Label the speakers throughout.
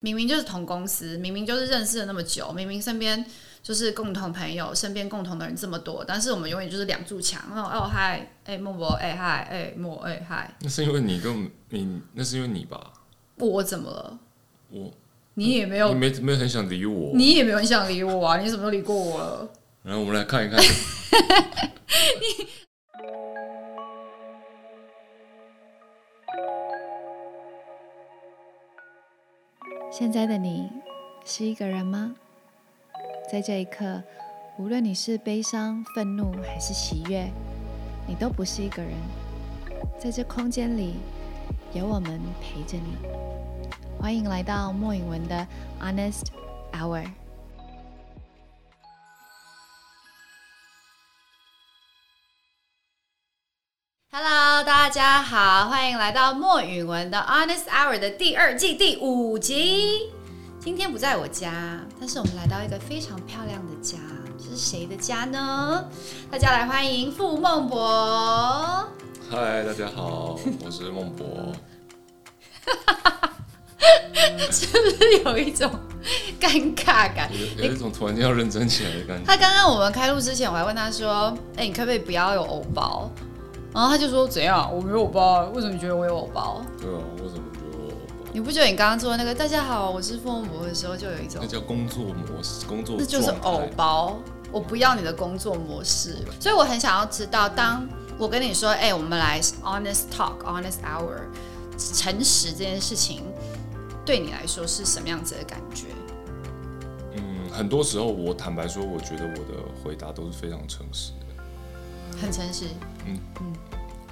Speaker 1: 明明就是同公司，明明就是认识了那么久，明明身边就是共同朋友，身边共同的人这么多，但是我们永远就是两柱墙。那种哦嗨，哎莫博，哎嗨，哎莫，哎嗨，
Speaker 2: 那是因为你跟你，那是因为你吧？
Speaker 1: 我怎么了？
Speaker 2: 我
Speaker 1: 你也没有
Speaker 2: 你，没没有很想理我。
Speaker 1: 你也没有很想理我啊！你什么时候理过我了？
Speaker 2: 然后我们来看一看，
Speaker 3: 现在的你是一个人吗？在这一刻，无论你是悲伤、愤怒还是喜悦，你都不是一个人。在这空间里，有我们陪着你。欢迎来到莫颖文的 Honest Hour。
Speaker 1: Hello，大家好，欢迎来到莫允文的 Honest Hour 的第二季第五集。今天不在我家，但是我们来到一个非常漂亮的家，这是谁的家呢？大家来欢迎傅孟博。
Speaker 2: 嗨，大家好，我是孟博。
Speaker 1: 是不是有一种尴尬感？
Speaker 2: 有有一种突然间要认真起来的感觉。
Speaker 1: 他刚刚我们开录之前，我还问他说：“哎、你可不可以不要有偶包？”然后他就说：“怎样？我没有偶包啊，为什么你觉得我有偶包？
Speaker 2: 对啊，为什么觉得我
Speaker 1: 你不觉得你刚刚做的那个‘大家好，我是傅孟博’的时候，就有一种
Speaker 2: 那叫工作模式，工作
Speaker 1: 那就是偶包，我不要你的工作模式。所以我很想要知道，当我跟你说，哎、我们来 honest talk，honest hour，诚实这件事情，对你来说是什么样子的感觉？
Speaker 2: 嗯，很多时候我坦白说，我觉得我的回答都是非常诚实的。
Speaker 1: 很诚实，嗯嗯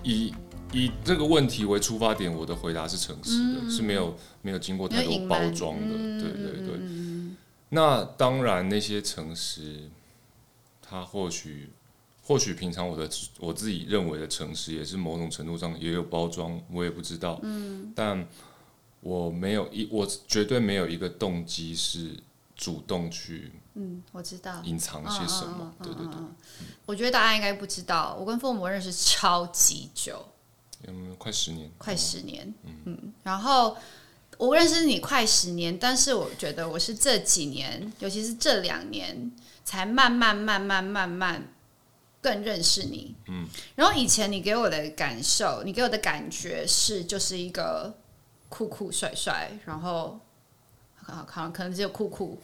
Speaker 2: 以以这个问题为出发点，我的回答是诚实的，是没有没有经过太多包装的。
Speaker 1: 嗯
Speaker 2: 对对对。
Speaker 1: 嗯
Speaker 2: 那当然，那些诚实，他或许或许平常我的我自己认为的诚实，也是某种程度上也有包装，我也不知道。嗯，但我没有一，我绝对没有一个动机是主动去
Speaker 1: 嗯，我知道。
Speaker 2: 隐藏些什么。
Speaker 1: 嗯嗯嗯
Speaker 2: 对对对，
Speaker 1: 我觉得大家应该不知道，我跟父母认识超级久，
Speaker 2: 嗯，快十年，
Speaker 1: 快十年。嗯，然后我认识你快十年，但是我觉得我是这几年，尤其是这两年，才慢慢慢慢慢慢更认识你。嗯，然后以前你给我的感受，你给我的感觉是就是一个酷酷帅帅，然后。好，可可能只有酷酷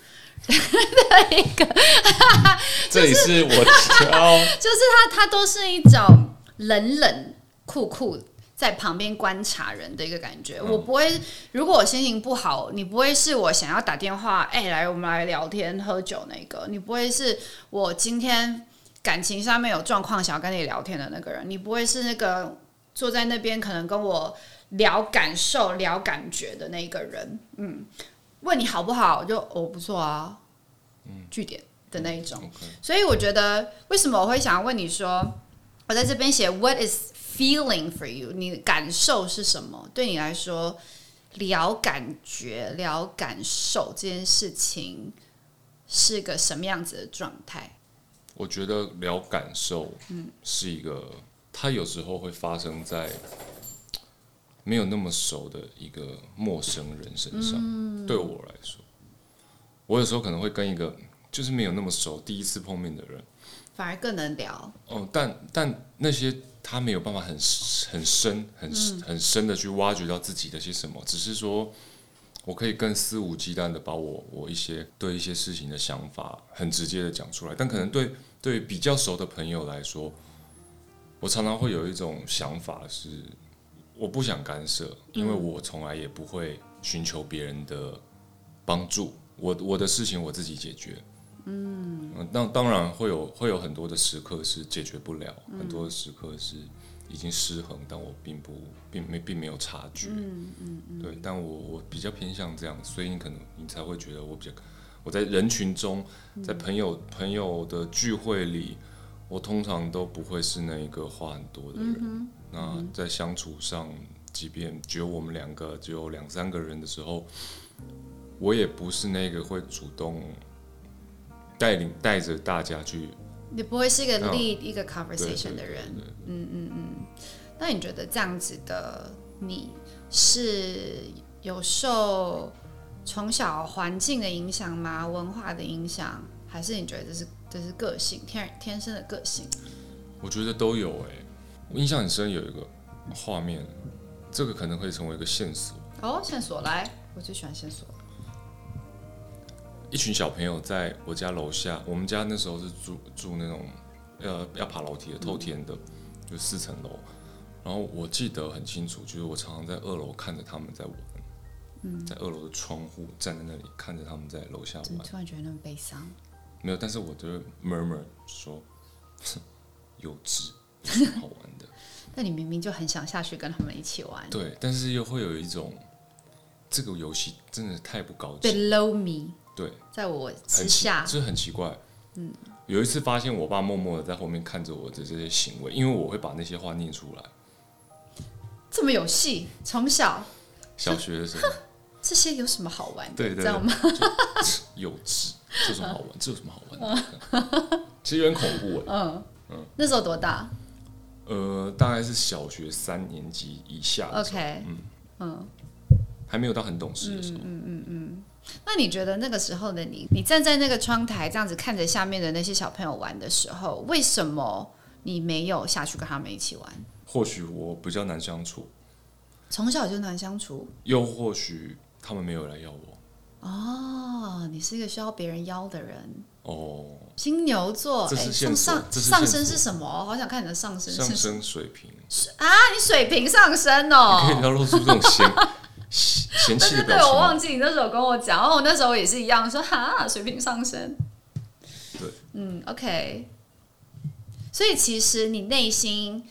Speaker 1: 的一个
Speaker 2: 这里是我挑，
Speaker 1: 就是他，他都是一种冷冷酷酷在旁边观察人的一个感觉。我不会，如果我心情不好，你不会是我想要打电话，哎、来我们来聊天喝酒那个，你不会是我今天感情上面有状况想要跟你聊天的那个人，你不会是那个坐在那边可能跟我聊感受、聊感觉的那个人。嗯，问你好不好，我就哦不错啊，嗯，据点的那一种。所以我觉得，为什么我会想要问你说，我在这边写 What is feeling for you？你的感受是什么？对你来说，聊感觉、聊感受这件事情是个什么样子的状态？
Speaker 2: 我觉得聊感受，嗯是一个，它有时候会发生在没有那么熟的一个陌生人身上。对我来说，我有时候可能会跟一个就是没有那么熟、第一次碰面的人，
Speaker 1: 反而更能聊。
Speaker 2: 哦，但但那些他没有办法很很深、很很深的去挖掘到自己的些什么，只是说我可以更肆无忌惮的把我我一些对一些事情的想法很直接的讲出来，但可能对对比较熟的朋友来说，我常常会有一种想法是，我不想干涉，因为我从来也不会寻求别人的帮助，我我的事情我自己解决。嗯，那当然会有会有很多的时刻是解决不了，很多的时刻是已经失衡，但我并不并没并没有察觉。嗯嗯对，但我我比较偏向这样，所以你可能你才会觉得我比较我在人群中，在朋友朋友的聚会里，我通常都不会是那一个话很多的人。那在相处上，即便只有我们两个，只有两三个人的时候，我也不是那个会主动带领带着大家去。
Speaker 1: 你不会是一个
Speaker 2: 嗯
Speaker 1: lead 一个 conversation 的人。
Speaker 2: 嗯嗯嗯
Speaker 1: 那你觉得这样子的你是有受从小环境的影响吗？文化的影响，还是你觉得这是这是个性天天生的个性？
Speaker 2: 我觉得都有哎、我印象很深有一个画面，这个可能会成为一个线索。
Speaker 1: 哦，线索来，我最喜欢线索。
Speaker 2: 一群小朋友在我家楼下，我们家那时候是住住那种呃要爬楼梯的透天的，就四层楼。然后我记得很清楚，就是我常常在二楼看着他们在玩，嗯在二楼的窗户站在那里看着他们在楼下玩。
Speaker 1: 突然觉得那么悲伤？
Speaker 2: 没有，但是我就 murmur 说幼稚，好玩的。
Speaker 1: 那你明明就很想下去跟他们一起玩。
Speaker 2: 对，但是又会有一种这个游戏真的太不高级
Speaker 1: ，Below me，
Speaker 2: 对，
Speaker 1: 在我之下，
Speaker 2: 这很奇怪。嗯，有一次发现我爸默默的在后面看着我的这些行为，因为我会把那些话念出来。
Speaker 1: 这么有戏，从小
Speaker 2: 小学的时候，
Speaker 1: 这些有什么好玩的？知道吗？
Speaker 2: 幼稚，这有什么好玩？这有什么好玩的？其实有点恐怖哎。
Speaker 1: 那时候多大
Speaker 2: 呃，大概是小学三年级以下的时候
Speaker 1: ？OK，
Speaker 2: 还没有到很懂事的时候。
Speaker 1: 嗯嗯嗯那你觉得那个时候的你，你站在那个窗台这样子看着下面的那些小朋友玩的时候，为什么你没有下去跟他们一起玩？
Speaker 2: 或许我比较难相处，
Speaker 1: 从小就难相处
Speaker 2: 又或许他们没有来要我。
Speaker 1: 哦，你是一个需要别人邀的人。
Speaker 2: 哦，
Speaker 1: 金牛座，哎，
Speaker 2: 这是线
Speaker 1: 上上上升是什么？好想看你的上升
Speaker 2: 上
Speaker 1: 是
Speaker 2: 升水平，
Speaker 1: 啊，你水平上升
Speaker 2: 你可要露出这种嫌 弃的表情对。
Speaker 1: 我忘记你那时候跟我讲，然后我那时候也是一样说哈，水平上升。
Speaker 2: 对，
Speaker 1: 嗯，OK。所以其实你内心，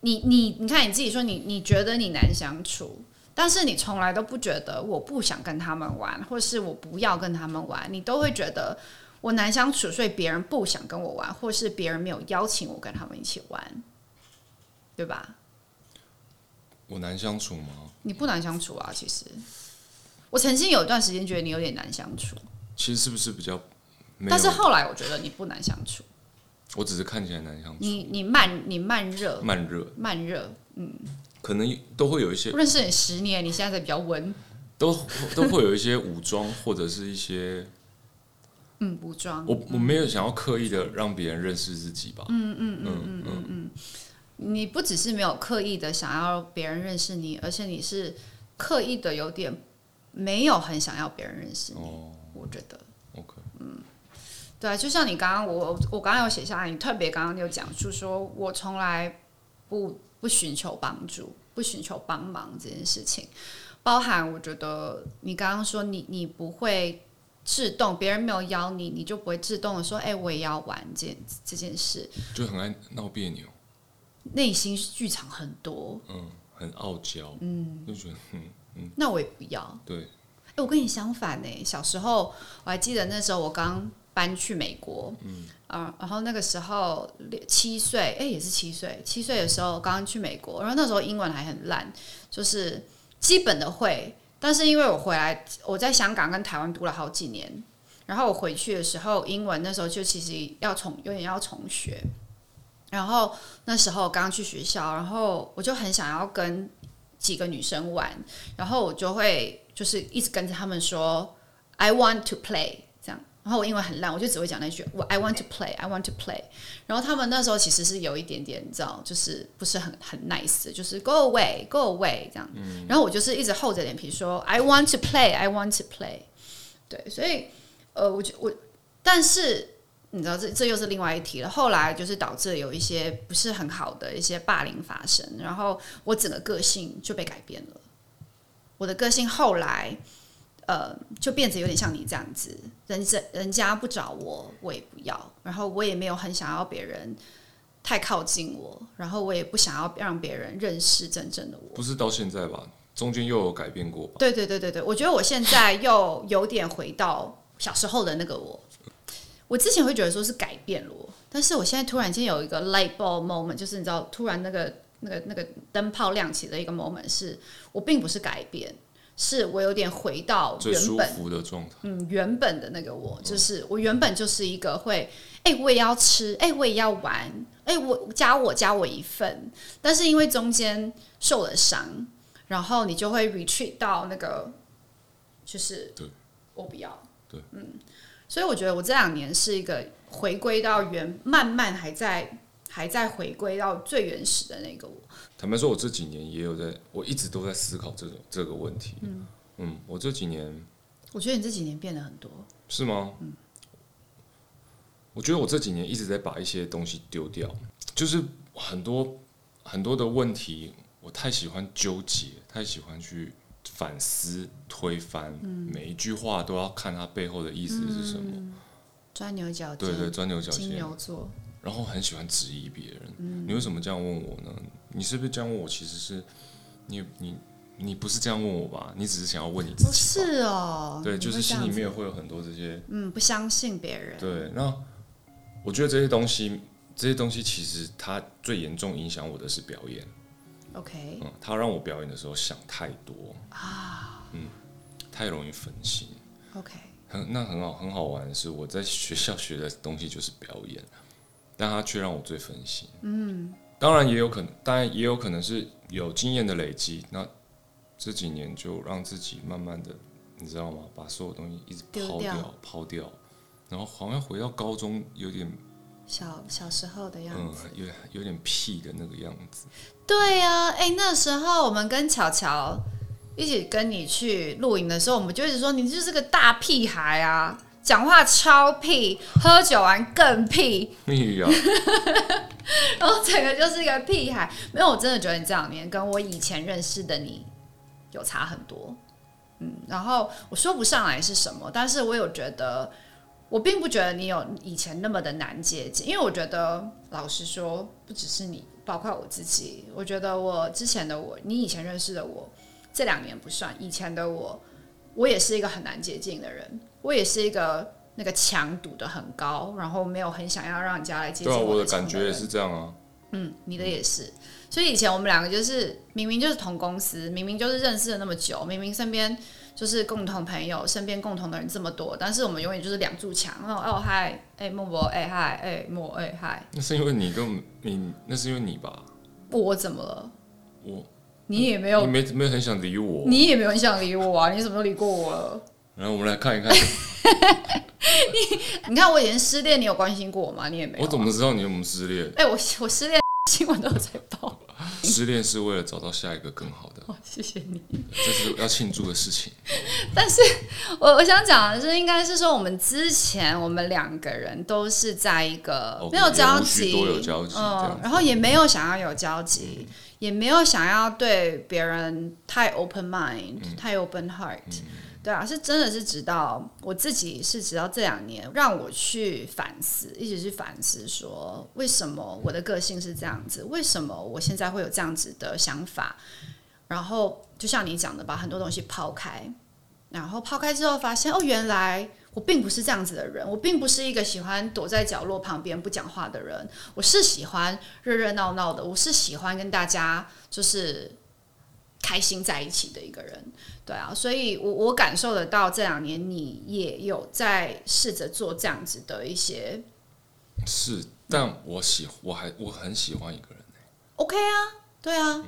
Speaker 1: 你你你看你自己说你你觉得你难相处，但是你从来都不觉得我不想跟他们玩，或是我不要跟他们玩，你都会觉得我难相处，所以别人不想跟我玩，或是别人没有邀请我跟他们一起玩，对吧？
Speaker 2: 我难相处吗？
Speaker 1: 你不难相处啊，其实。我曾经有一段时间觉得你有点难相处，
Speaker 2: 其实是不是比较？
Speaker 1: 但是后来我觉得你不难相处，
Speaker 2: 我只是看起来难相处，
Speaker 1: 你你慢你慢热
Speaker 2: 慢热，
Speaker 1: 慢热，嗯
Speaker 2: 可能都会有一些
Speaker 1: 认识你十年，你现在才比较温，
Speaker 2: 都都会有一些武装或者是一些
Speaker 1: 嗯，武装。
Speaker 2: 我我没有想要刻意的让别人认识自己吧。嗯嗯嗯嗯嗯嗯。
Speaker 1: 你不只是没有刻意的想要别人认识你，而且你是刻意的有点没有很想要别人认识你。
Speaker 2: 哦。
Speaker 1: 我觉得
Speaker 2: ，，OK，嗯。
Speaker 1: 对啊，就像你刚刚我我刚刚有写下来，你特别刚刚有讲述说，我从来不不寻求帮助，不寻求帮忙这件事情，包含我觉得你刚刚说你你不会自动，别人没有邀你，你就不会自动的说，哎、我也要玩这件这件事，
Speaker 2: 就很爱闹别扭，
Speaker 1: 内心剧场很多，
Speaker 2: 嗯，很傲娇，嗯，就觉得 嗯，
Speaker 1: 那我也不要。
Speaker 2: 对，
Speaker 1: 哎、我跟你相反呢、小时候我还记得那时候我刚搬去美国，嗯，啊，然后那个时候六七岁，哎、也是七岁，七岁的时候刚刚去美国，然后那时候英文还很烂，就是基本的会，但是因为我回来，我在香港跟台湾读了好几年，然后我回去的时候，英文那时候就其实要重，有点要重学。然后那时候刚去学校，然后我就很想要跟几个女生玩，然后我就会就是一直跟着他们说 I want to play，然后我英文很烂，我就只会讲那句我 I want to play I want to play，然后他们那时候其实是有一点点你知道，就是不是很很 nice，就是 go away go away 这样，然后我就是一直厚着脸皮说 I want to play I want to play，对，所以呃，我就我但是。你知道这这又是另外一题了。后来就是导致有一些不是很好的一些霸凌发生，然后我整个个性就被改变了。我的个性后来呃就变得有点像你这样子，人家人家不找我，我也不要，然后我也没有很想要别人太靠近我，然后我也不想要让别人认识真正的我。
Speaker 2: 不是到现在吧？中间又有改变过吧？
Speaker 1: 对对对对对，我觉得我现在又有点回到小时候的那个我。我之前会觉得说是改变了我，但是我现在突然间有一个 light bulb moment，就是你知道，突然那个那个那个灯泡亮起的一个 moment，是我并不是改变，是我有点回到
Speaker 2: 最舒
Speaker 1: 原本
Speaker 2: 服的状态。
Speaker 1: 嗯原本的那个我，就是我原本就是一个会，哎、我也要吃，哎、我也要玩，哎、我加我加我一份，但是因为中间受了伤，然后你就会 retreat 到那个就是
Speaker 2: 对。
Speaker 1: 我不要，
Speaker 2: 对，
Speaker 1: 嗯，所以我觉得我这两年是一个回归到原，慢慢还在还在回归到最原始的那个我。
Speaker 2: 坦白说，我这几年也有在，我一直都在思考这种这个问题。嗯我这几年
Speaker 1: 我觉得你这几年变了很多，
Speaker 2: 是吗？我觉得我这几年一直在把一些东西丢掉，就是很多很多的问题，我太喜欢纠结，太喜欢去反思、推翻，每一句话都要看它背后的意思是什么。
Speaker 1: 钻牛角尖，
Speaker 2: 对对，钻牛角
Speaker 1: 金
Speaker 2: 尖。
Speaker 1: 牛座，
Speaker 2: 然后很喜欢质疑别人。你为什么这样问我呢？你是不是这样问我？其实是你你你不是这样问我吧？你只是想要问你自
Speaker 1: 不
Speaker 2: 己吧。
Speaker 1: 是哦，
Speaker 2: 对，就是心里面会有很多这些。
Speaker 1: 嗯，不相信别人，
Speaker 2: 对，那我觉得这些东西，这些东西其实它最严重影响我的是表演。
Speaker 1: ，OK，
Speaker 2: 嗯，它让我表演的时候想太多啊，嗯，太容易分心。
Speaker 1: OK，
Speaker 2: 很那很好很好玩的是，我在学校学的东西就是表演，但它却让我最分心。嗯，当然也有可能，当然也有可能是有经验的累积。那这几年就让自己慢慢的，你知道吗？把所有东西一直抛掉，抛掉，然后好像回到高中，有点
Speaker 1: 小小时候的样
Speaker 2: 嗯
Speaker 1: 子。，
Speaker 2: 有有点屁的那个样子。
Speaker 1: 对呀、哎、那时候我们跟巧巧一起跟你去露营的时候，我们就一直说你就是个大屁孩啊，讲话超屁，喝酒完更屁，
Speaker 2: 哎呀，
Speaker 1: 然后整个就是一个屁孩。没有，我真的觉得你这两年跟我以前认识的你有差很多。嗯，然后我说不上来是什么，但是我有觉得，我并不觉得你有以前那么的难接近，因为我觉得，老实说，不只是你，包括我自己，我觉得我之前的我，你以前认识的我，这两年不算，以前的我，我也是一个很难接近的人，我也是一个那个墙堵得很高，然后没有很想要让人家来接近
Speaker 2: 对啊，我
Speaker 1: 的
Speaker 2: 的感觉也是这样啊。
Speaker 1: 嗯，你的也是。所以以前我们两个就是明明就是同公司，明明就是认识了那么久，明明身边就是共同朋友，身边共同的人这么多，但是我们永远就是两柱墙。那种哦嗨，哎莫博，哎嗨，哎莫，哎嗨，
Speaker 2: 那是因为你跟我你，那是因为你吧？
Speaker 1: 我怎么了？
Speaker 2: 我
Speaker 1: 你也没有
Speaker 2: 你，没没有很想理我。
Speaker 1: 你也没有很想理我啊！你什么时候理过我了？
Speaker 2: 然后我们来看一看，
Speaker 1: 你你看我以前失恋，你有关心过我吗？你也没有、啊。
Speaker 2: 我怎么知道你有没有失恋？
Speaker 1: 哎、我我失恋 新闻都有在报。
Speaker 2: 失恋是为了找到下一个更好的，
Speaker 1: 哦，谢谢你。
Speaker 2: 这是要庆祝的事情。
Speaker 1: 但是我我想讲的是，应该是说我们之前我们两个人都是在一个
Speaker 2: OK，
Speaker 1: 没有交集，
Speaker 2: 需多有交集这样子，
Speaker 1: 嗯然后也没有想要有交集，也没有想要对别人太 open mind，、太
Speaker 2: 嗯
Speaker 1: open heart。对啊，是真的是直到我自己是直到这两年让我去反思，一直去反思说为什么我的个性是这样子，为什么我现在会有这样子的想法，然后就像你讲的，把很多东西抛开，然后抛开之后发现哦，原来我并不是这样子的人，我并不是一个喜欢躲在角落旁边不讲话的人，我是喜欢热热闹闹的，我是喜欢跟大家就是开心在一起的一个人。对啊，所以我我感受得到这两年你也有在试着做这样子的一些
Speaker 2: 是，但我喜我还我很喜欢一个人。
Speaker 1: OK 啊，对啊。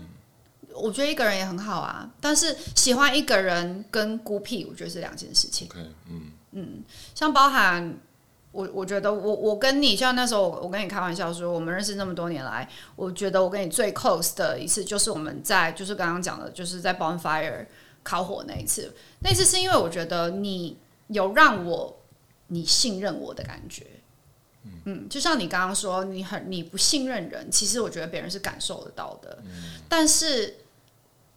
Speaker 1: 我觉得一个人也很好啊，但是喜欢一个人跟孤僻，我觉得是两件事情。
Speaker 2: OK，嗯，嗯
Speaker 1: 像包含我，我觉得我我跟你，像那时候我跟你开玩笑说，我们认识那么多年来，我觉得我跟你最 close 的一次，就是我们在就是刚刚讲的，就是在 bonfire 烤火那一次。那次是因为我觉得你有让我你信任我的感觉。嗯，就像你刚刚说，你很你不信任人，其实我觉得别人是感受得到的。但是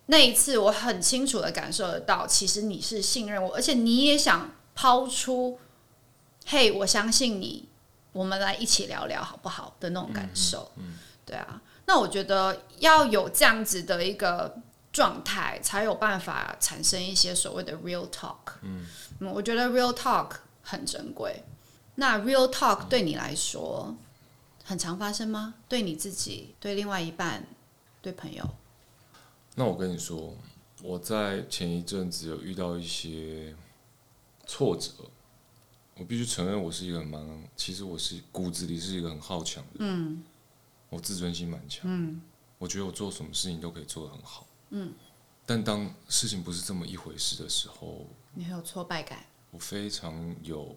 Speaker 1: 那一次，我很清楚的感受得到，其实你是信任我，而且你也想抛出“嘿，我相信你，我们来一起聊聊好不好”的那种感受。嗯对啊，那我觉得要有这样子的一个状态，才有办法产生一些所谓的 real talk。嗯，我觉得 real talk 很珍贵。那 real talk 对你来说很常发生吗？对你自己、对另外一半、对朋友？
Speaker 2: 那我跟你说，我在前一阵子有遇到一些挫折，我必须承认，我是一个很蛮，其实我是骨子里是一个很好强的人，嗯，我自尊心蛮强，嗯，我觉得我做什么事情都可以做得很好，嗯，但当事情不是这么一回事的时候，
Speaker 1: 你很有挫败感。
Speaker 2: 我非常有，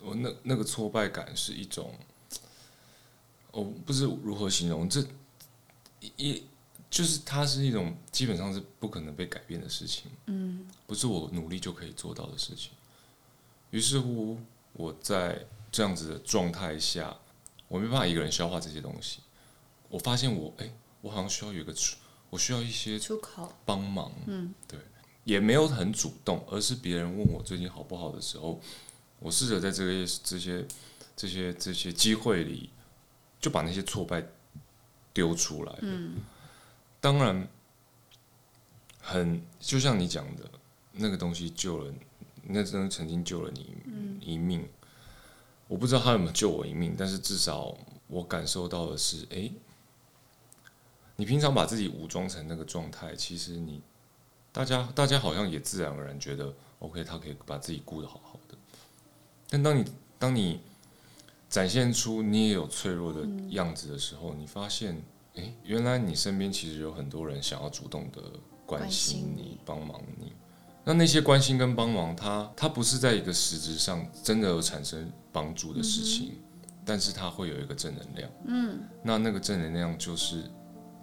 Speaker 2: 我那那个挫败感是一种，我不知如何形容，这一就是它是一种基本上是不可能被改变的事情，嗯，不是我努力就可以做到的事情。于是乎，我在这样子的状态下，我没办法一个人消化这些东西。我发现我，哎、我好像需要有一个出，我需要一些
Speaker 1: 出口，
Speaker 2: 帮忙，嗯，对，也没有很主动，而是别人问我最近好不好的时候，我试着在这个这些这些这些机会里，就把那些挫败丢出来，嗯，当然，很就像你讲的，那个东西救了你，那真的曾经救了你一命，我不知道他有没有救我一命，但是至少我感受到的是，哎、你平常把自己武装成那个状态，其实你大家大家好像也自然而然觉得，OK，他可以把自己顾得好好的。但当你当你展现出你也有脆弱的样子的时候，你发现，诶，原来你身边其实有很多人想要主动的关
Speaker 1: 关心你、
Speaker 2: 帮忙你。那那些关心跟帮忙，它它不是在一个实质上真的有产生帮助的事情，但是它会有一个正能量。嗯，那那个正能量就是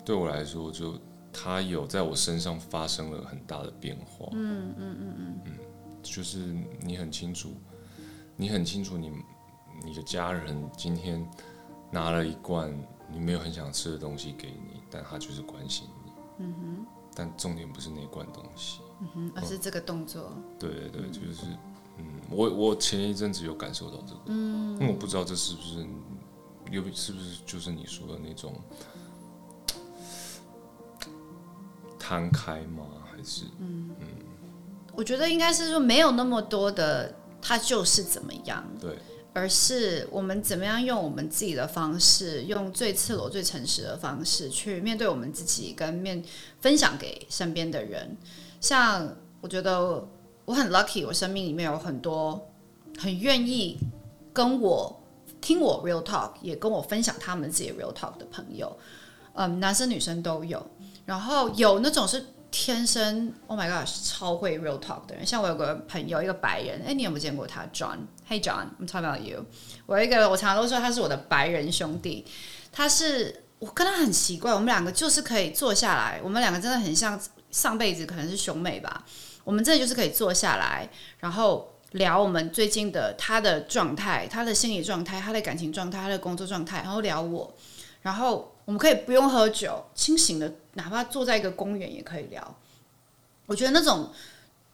Speaker 2: 对我来说，就它有在我身上发生了很大的变化。嗯嗯嗯嗯就是你很清楚，你很清楚你你的家人今天拿了一罐你没有很想吃的东西给你，但他就是关心你。嗯哼。但重点不是那罐东西。
Speaker 1: 嗯，而是这个动作，
Speaker 2: 对对对，就是，嗯，我我前一阵子有感受到这个，嗯，因为我不知道这是不是有是不是就是你说的那种摊开吗？还是？嗯。
Speaker 1: 我觉得应该是说没有那么多的他就是怎么样，
Speaker 2: 对。
Speaker 1: 而是我们怎么样用我们自己的方式，用最赤裸、最诚实的方式去面对我们自己，跟面分享给身边的人。像我觉得我很 lucky，我生命里面有很多很愿意跟我听我 real talk，也跟我分享他们自己 real talk 的朋友，嗯，男生女生都有。然后有那种是天生，Oh my god，超会 real talk 的人。像我有个朋友，一个白人，哎，你有没有见过他？John，Hey John，I'm talking about you。我有一个，我常常都说他是我的白人兄弟。他是我跟他很奇怪，我们两个就是可以坐下来，我们两个真的很像上辈子可能是兄妹吧。我们真的就是可以坐下来，然后聊我们最近的他的状态、他的心理状态、他的感情状态、他的工作状态，然后聊我，然后我们可以不用喝酒，清醒的，哪怕坐在一个公园也可以聊。我觉得那种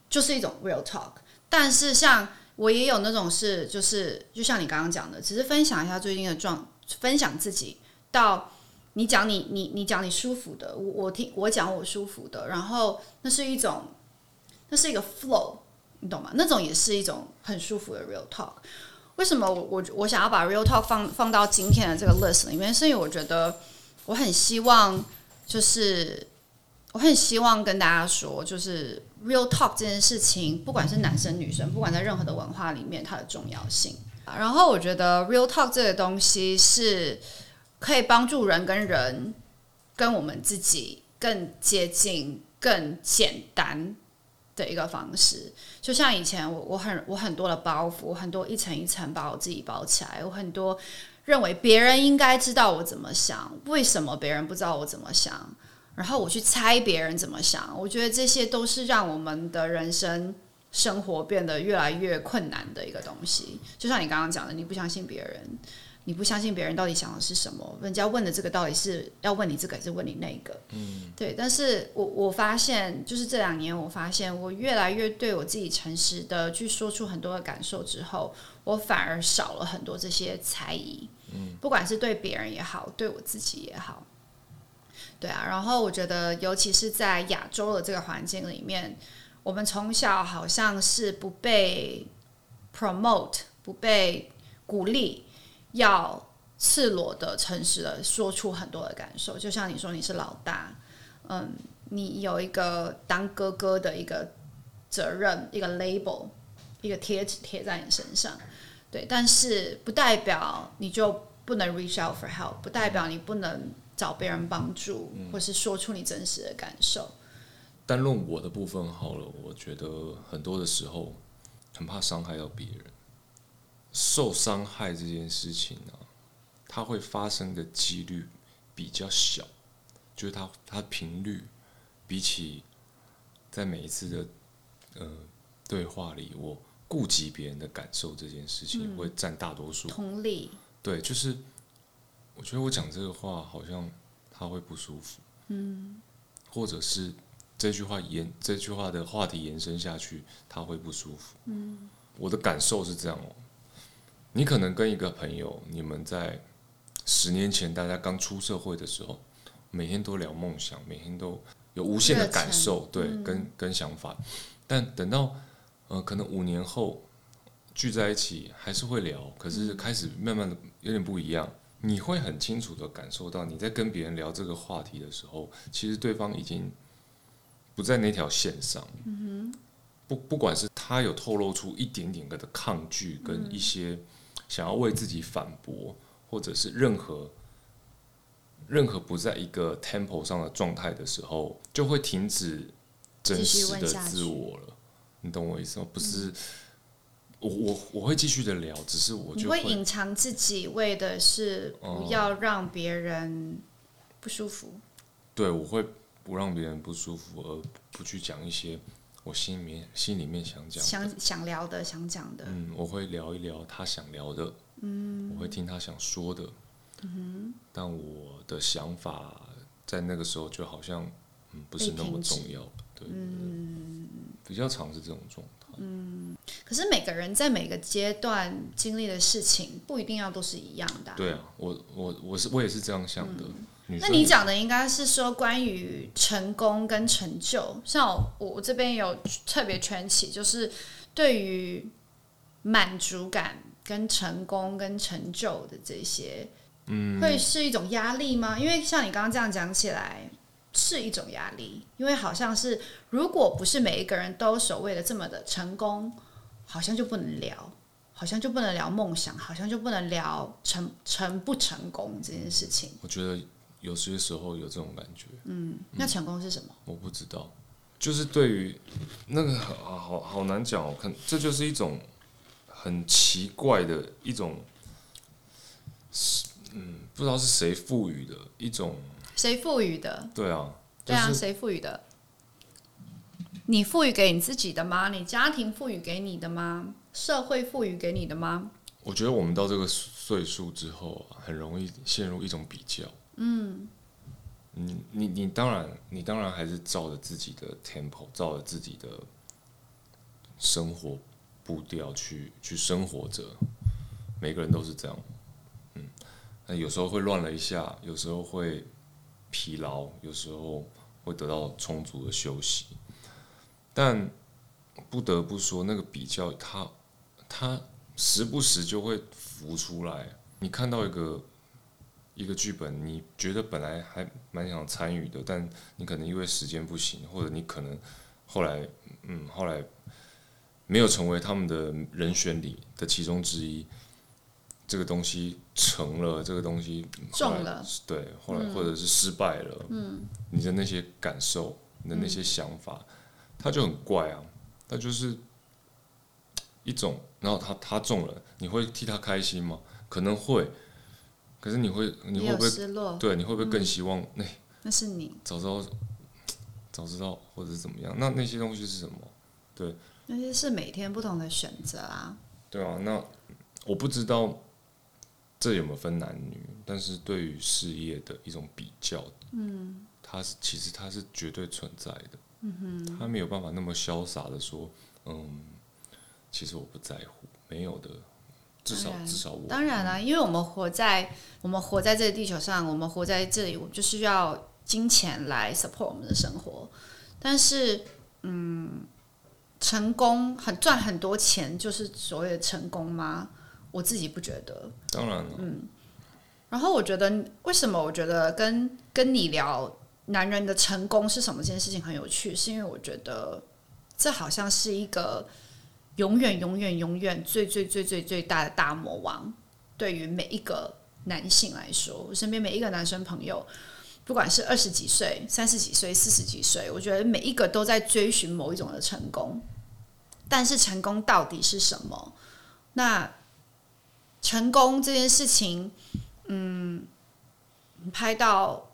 Speaker 1: 就是一种 real talk，但是像我也有那种是，就是就像你刚刚讲的，只是分享一下最近的状，分享自己到你讲你你你讲你舒服的，我我听我讲我舒服的，然后那是一种，那是一个 flow，你懂吗？那种也是一种很舒服的 real talk。为什么我我我想要把 real talk 放放到今天的这个 list 里面？是因为我觉得我很希望，就是我很希望跟大家说，就是 real talk 这件事情，不管是男生女生，不管在任何的文化里面，它的重要性。然后我觉得 real talk 这个东西是可以帮助人跟人跟我们自己更接近、更简单的一个方式。就像以前我我很我很多的包袱，很多一层一层把我自己包起来，我很多认为别人应该知道我怎么想，为什么别人不知道我怎么想？然后我去猜别人怎么想，我觉得这些都是让我们的人生生活变得越来越困难的一个东西。就像你刚刚讲的，你不相信别人，你不相信别人到底想的是什么，人家问的这个到底是要问你这个还是问你那个？嗯，对。但是我我发现，就是这两年，我发现我越来越对我自己诚实的去说出很多的感受之后，我反而少了很多这些猜疑。嗯，不管是对别人也好，对我自己也好。对啊，然后我觉得，尤其是在亚洲的这个环境里面，我们从小好像是不被 promote，不被鼓励，要赤裸的、诚实的说出很多的感受。就像你说，你是老大，嗯，你有一个当哥哥的一个责任，一个 label，一个贴纸贴在你身上。对，但是不代表你就不能 reach out for help，不代表你不能找别人帮助，或是说出你真实的感受。
Speaker 2: 单论我的部分好了，我觉得很多的时候很怕伤害到别人，受伤害这件事情呢、它会发生的几率比较小，就是它它频率比起在每一次的呃对话里，我顾及别人的感受这件事情会占大多数。
Speaker 1: 同理，
Speaker 2: 对，就是我觉得我讲这个话好像他会不舒服，嗯，或者是这句话延这句话的话题延伸下去，他会不舒服，嗯，我的感受是这样哦。你可能跟一个朋友，你们在十年前大家刚出社会的时候，每天都聊梦想，每天都有无限的感受，对，跟跟想法，但等到呃可能五年后聚在一起还是会聊，可是开始慢慢的有点不一样。你会很清楚的感受到，你在跟别人聊这个话题的时候，其实对方已经不在那条线上。不不管是他有透露出一点点的抗拒，跟一些想要为自己反驳，或者是任何任何不在一个 tempo 上的状态的时候，就会停止真实的自我了。你懂我意思吗？不是，我我我会继续的聊，只是我就
Speaker 1: 你会隐藏自己，为的是
Speaker 2: 哦
Speaker 1: 不要让别人不舒服。
Speaker 2: 对我会不让别人不舒服，而不去讲一些我心里面心里面想讲。
Speaker 1: 想想聊的、想讲的，
Speaker 2: 嗯，我会聊一聊他想聊的，嗯，我会听他想说的，嗯，但我的想法在那个时候就好像嗯不是那么重要，对，嗯，比较常是这种状态，嗯。
Speaker 1: 可是每个人在每个阶段经历的事情不一定要都是一样的啊、
Speaker 2: 对啊，我我我是我也是这样想的，女
Speaker 1: 那你讲的应该是说关于成功跟成就，像我我这边有特别圈起，就是对于满足感、跟成功、跟成就的这些，嗯，会是一种压力吗？因为像你刚刚这样讲起来，是一种压力，因为好像是如果不是每一个人都所谓的这么的成功，好像就不能聊。好像就不能聊梦想，好像就不能聊成成不成功这件事情。
Speaker 2: 我觉得有些时候有这种感觉，嗯
Speaker 1: 那成功是什么？
Speaker 2: 我不知道，就是对于那个好好好难讲哦，看这就是一种很奇怪的一种，是嗯，不知道是谁赋予的一种，
Speaker 1: 谁赋予的？
Speaker 2: 对啊，
Speaker 1: 对啊，
Speaker 2: 是
Speaker 1: 谁赋予的？你赋予给你自己的吗？你家庭赋予给你的吗？社会赋予给你的吗？
Speaker 2: 我觉得我们到这个岁数之后啊，很容易陷入一种比较。嗯，你你你当然你当然还是照着自己的 tempo，照着自己的生活步调去去生活着。每个人都是这样。嗯，那有时候会乱了一下，有时候会疲劳，有时候会得到充足的休息。但不得不说，那个比较它它时不时就会浮出来。你看到一个一个剧本，你觉得本来还蛮想参与的，但你可能因为时间不行，或者你可能后来嗯后来没有成为他们的人选里的其中之一。这个东西成了，这个东西
Speaker 1: 中了，
Speaker 2: 对，后来或者是失败了，嗯，你的那些感受，你的那些想法，它就很怪啊，它就是一种，然后他他中了，你会替他开心吗？可能会，可是你会你会不会
Speaker 1: 失落，
Speaker 2: 对？你会不会更希望那、
Speaker 1: 那是你，
Speaker 2: 早知道早知道或者是怎么样？那那些东西是什么？
Speaker 1: 对那些是每天不同的选择啊。
Speaker 2: 对啊，那我不知道这有没有分男女，但是对于事业的一种比较，嗯，它是其实它是绝对存在的，嗯哼，他没有办法那么潇洒的说，嗯，其实我不在乎，没有的，至少
Speaker 1: 当然
Speaker 2: 至少我
Speaker 1: 当然啦、因为我们活在我们活在这个地球上，我们活在这里，我们就是要金钱来 support 我们的生活。但是，嗯，成功很赚很多钱，就是所谓的成功吗？我自己不觉得。
Speaker 2: 当然了，嗯
Speaker 1: 然后我觉得，为什么我觉得跟跟你聊男人的成功是什么这件事情很有趣，是因为我觉得这好像是一个永远、永远、永远最最最最最大的大魔王。对于每一个男性来说，我身边每一个男生朋友，不管是二十几岁、三十几岁、四十几岁，我觉得每一个都在追寻某一种的成功。但是成功到底是什么？那成功这件事情，嗯，拍到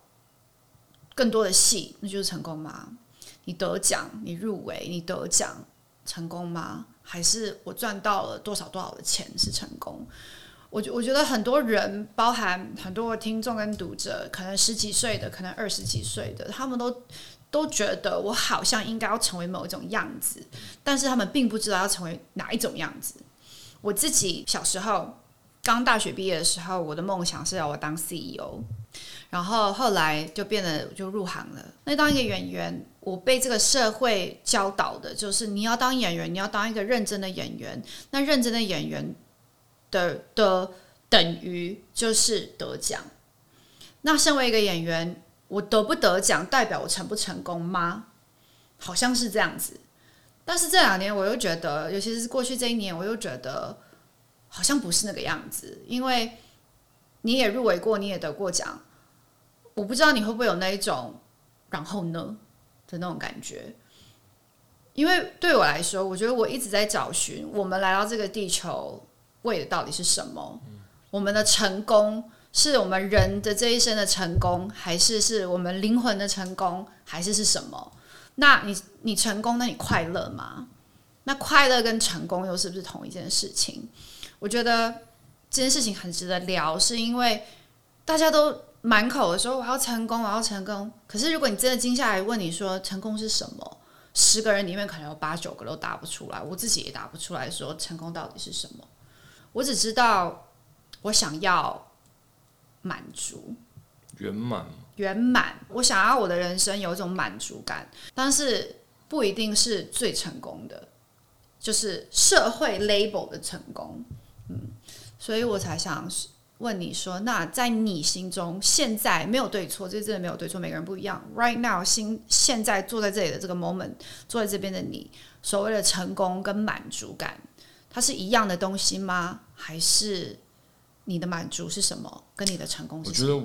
Speaker 1: 更多的戏，那就是成功吗？你得奖，你入围，你得奖，成功吗？还是我赚到了多少多少的钱是成功？我觉我觉得很多人，包含很多听众跟读者，可能十几岁的，可能二十几岁的，他们都都觉得我好像应该要成为某一种样子，但是他们并不知道要成为哪一种样子。我自己小时候刚大学毕业的时候，我的梦想是要我当 CEO，然后后来就变得就入行了。那当一个演员，我被这个社会教导的就是你要当演员，你要当一个认真的演员。那认真的演员的的等于就是得奖。那身为一个演员，我得不得奖代表我成不成功吗？好像是这样子。但是这两年我又觉得，尤其是过去这一年，我又觉得好像不是那个样子。因为你也入围过，你也得过奖，我不知道你会不会有那一种然后呢的那种感觉。因为对我来说，我觉得我一直在找寻我们来到这个地球为的到底是什么。我们的成功是我们人的这一生的成功，还是是我们灵魂的成功，还是是什么？那你你成功，那你快乐吗？那快乐跟成功又是不是同一件事情？我觉得这件事情很值得聊，是因为大家都满口的说我要成功，我要成功。可是如果你真的静下来问你说成功是什么，十个人里面可能有八九个都答不出来，我自己也答不出来说成功到底是什么。我只知道我想要满足、
Speaker 2: 圆满。
Speaker 1: 圆满，我想要我的人生有一种满足感，但是不一定是最成功的，就是社会 label 的成功。嗯，所以我才想问你说，那在你心中，现在没有对错，这真的没有对错，每个人不一样。Right now，心现在坐在这里的这个 moment，坐在这边的你，所谓的成功跟满足感，它是一样的东西吗？还是？你的满足是什么？跟你的成功？
Speaker 2: 我觉得，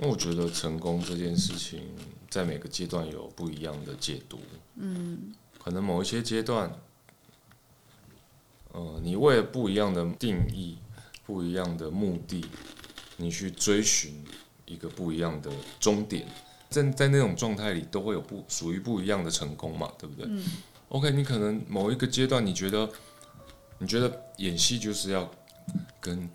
Speaker 2: 我觉得成功这件事情，在每个阶段有不一样的解读。嗯，可能某一些阶段，呃，你为了不一样的定义、不一样的目的，你去追寻一个不一样的终点，在在那种状态里，都会有不属于不一样的成功嘛，对不对？嗯。OK，你可能某一个阶段，你觉得，你觉得演戏就是要跟。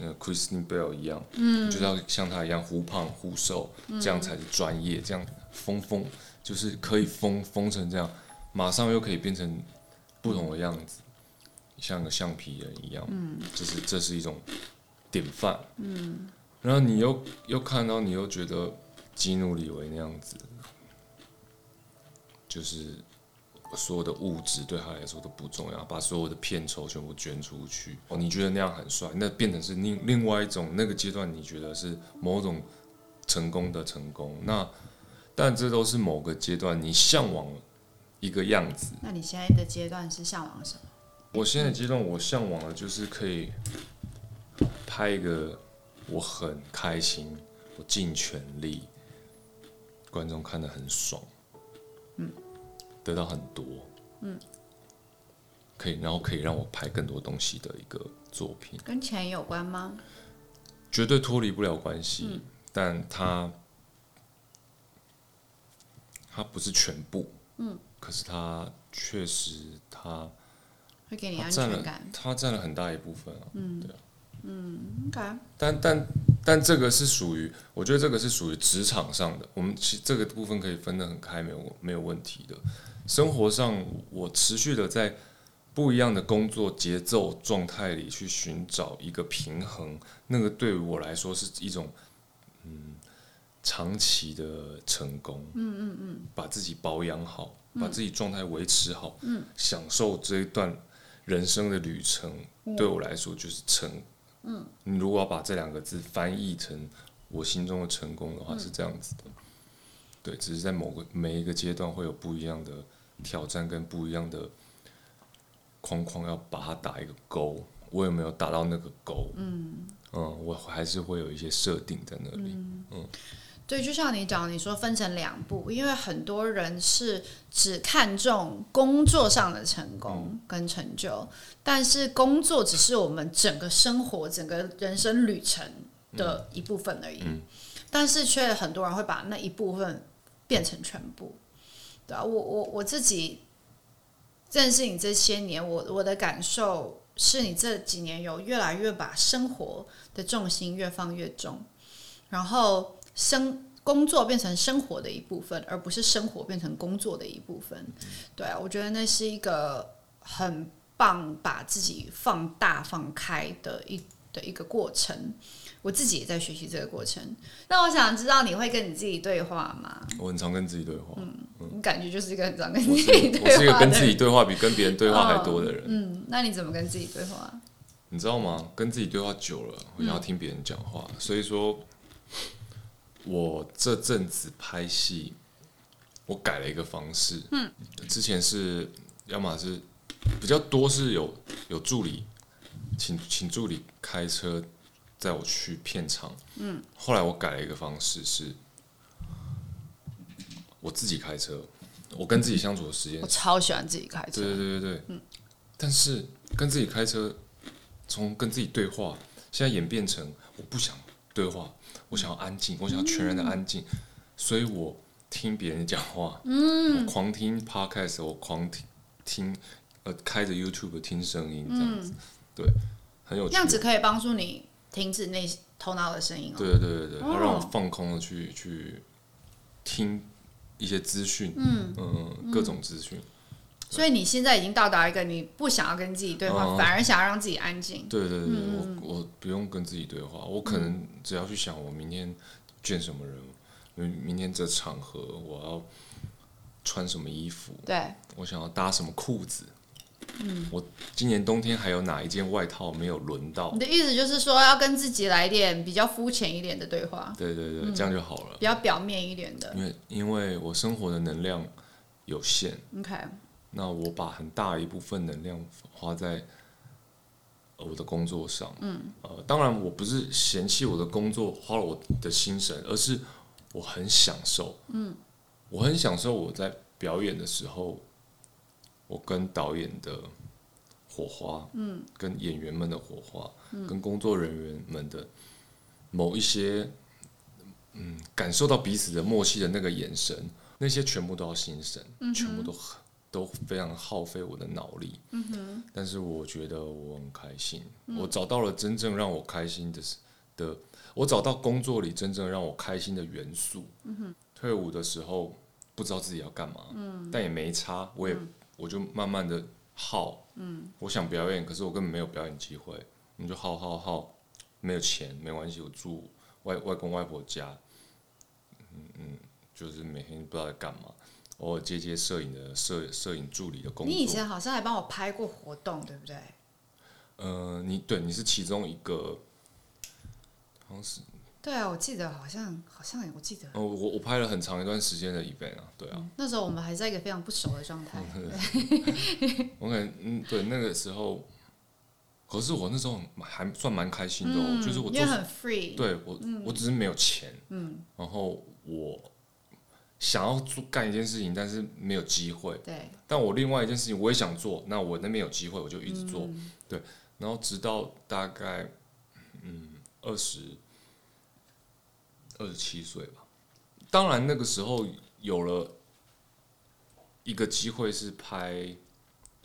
Speaker 2: 呃，Christine Bell 一样，嗯，就是要像他一样忽胖忽瘦，这样才是专业。这样疯疯就是可以疯疯成这样，马上又可以变成不同的样子，像个橡皮人一样。嗯，就是这是一种典范。嗯，然后你又又看到，你又觉得基努里维那样子，就是。所有的物质对他来说都不重要，把所有的片酬全部捐出去。哦，你觉得那样很帅，那变成是另另外一种那个阶段，你觉得是某种成功的成功。那但这都是某个阶段你向往一个样子。
Speaker 1: 那你现在的阶段是向往什么？
Speaker 2: 我现在阶段我向往的就是可以拍一个我很开心，我尽全力，观众看得很爽。嗯。得到很多，嗯，可以，然后可以让我拍更多东西的一个作品，
Speaker 1: 跟钱有关吗？
Speaker 2: 绝对脱离不了关系，但它，它不是全部，嗯，可是它确实，它
Speaker 1: 会给你安全感，
Speaker 2: 它占了很大一部分啊，嗯，对啊，
Speaker 1: 嗯，OK，
Speaker 2: 但但但这个是属于，我觉得这个是属于职场上的，我们其这个部分可以分得很开，没有没有问题的。生活上，我持续的在不一样的工作节奏状态里去寻找一个平衡，那个对于我来说是一种嗯长期的成功。嗯嗯嗯，把自己保养好，把自己状态维持好，嗯，享受这一段人生的旅程，对我来说就是成。嗯，你如果要把这两个字翻译成我心中的成功的话，是这样子的。对，只是在某个每一个阶段会有不一样的挑战跟不一样的框框，要把它打一个勾。我有没有打到那个勾？嗯嗯，我还是会有一些设定在那里。嗯，
Speaker 1: 对，就像你讲，你说分成两步，因为很多人是只看重工作上的成功跟成就，但是工作只是我们整个生活、整个人生旅程的一部分而已。但是却很多人会把那一部分变成全部。对啊，我我我自己认识你这些年，我我的感受是你这几年有越来越把生活的重心越放越重，然后生工作变成生活的一部分，而不是生活变成工作的一部分。对啊，我觉得那是一个很棒，把自己放大放开的一的一个过程。我自己也在学习这个过程。那我想知道，你会跟你自己对话吗？
Speaker 2: 我很常跟自己对话。嗯，
Speaker 1: 你感觉就是一个很常跟自己对话
Speaker 2: 是我是一个跟自己对话比跟别人对话还多的人。
Speaker 1: 嗯，那你怎么跟自己对话？
Speaker 2: 你知道吗？跟自己对话久了，我想要听别人讲话，所以说，我这阵子拍戏，我改了一个方式。嗯，之前是要么是比较多是有有助理，请请助理开车载我去片场。嗯，后来我改了一个方式是，我自己开车，我跟自己相处的时间
Speaker 1: 我超喜欢自己开车。
Speaker 2: 对对对对对，但是跟自己开车，从跟自己对话，现在演变成我不想对话，我想要安静，我想要全然的安静，所以我听别人讲话，嗯，我狂听 podcast，我狂听听呃开着 YouTube 听声音这样子，对，很有趣
Speaker 1: 这。样子可以帮助你停止内头脑的声音哦。
Speaker 2: 对对对对对，它让我
Speaker 1: 哦
Speaker 2: 放空的去去听一些资讯，嗯嗯，各种资讯。
Speaker 1: 所以你现在已经到达一个你不想要跟自己对话，
Speaker 2: 哦
Speaker 1: 反而想要让自己安静。
Speaker 2: 对对对，我我不用跟自己对话，我可能只要去想我明天见什么人，明明天这场合我要穿什么衣服，
Speaker 1: 对，
Speaker 2: 我想要搭什么裤子。嗯我今年冬天还有哪一件外套没有轮到
Speaker 1: 你？的意思就是说要跟自己来一点比较肤浅一点的对话，
Speaker 2: 对对对，这样就好了。
Speaker 1: 比较表面一点的。
Speaker 2: 因为因为我生活的能量有限
Speaker 1: ，OK，
Speaker 2: 那我把很大一部分能量花在呃我的工作上。嗯，呃，当然我不是嫌弃我的工作花了我的心神，而是我很享受。嗯，我很享受我在表演的时候，我跟导演的火花，嗯，跟演员们的火花，嗯跟工作人员们的某一些，嗯，感受到彼此的默契的那个眼神，那些全部都要心神，嗯全部都很都非常耗费我的脑力。嗯但是我觉得我很开心，我找到了真正让我开心的是的，我找到工作里真正让我开心的元素。退伍的时候不知道自己要干嘛，但也没差，我也、我就慢慢的耗。我想表演，可是我根本没有表演机会，你就耗耗耗，没有钱没关系，我住外外公外婆家，嗯嗯，就是每天不知道在干嘛，偶尔接接摄影的摄摄影助理的工作。
Speaker 1: 你以前好像还帮我拍过活动，对不对？
Speaker 2: 呃，你对你是其中一个，好像是
Speaker 1: 对啊，我记得好像好像我记得
Speaker 2: 哦，我我拍了很长一段时间的 event 啊，对啊，
Speaker 1: 那时候我们还在一个非常不熟的状态。
Speaker 2: 我感觉嗯，对那个时候，可是我那时候还算蛮开心的哦，就是我做
Speaker 1: 因为很 free，
Speaker 2: 对我、我只是没有钱，嗯，然后我想要做干一件事情，但是没有机会，
Speaker 1: 对。
Speaker 2: 但我另外一件事情我也想做，那我那边有机会我就一直做，对，然后直到大概嗯二十二十七岁吧，当然那个时候有了一个机会是拍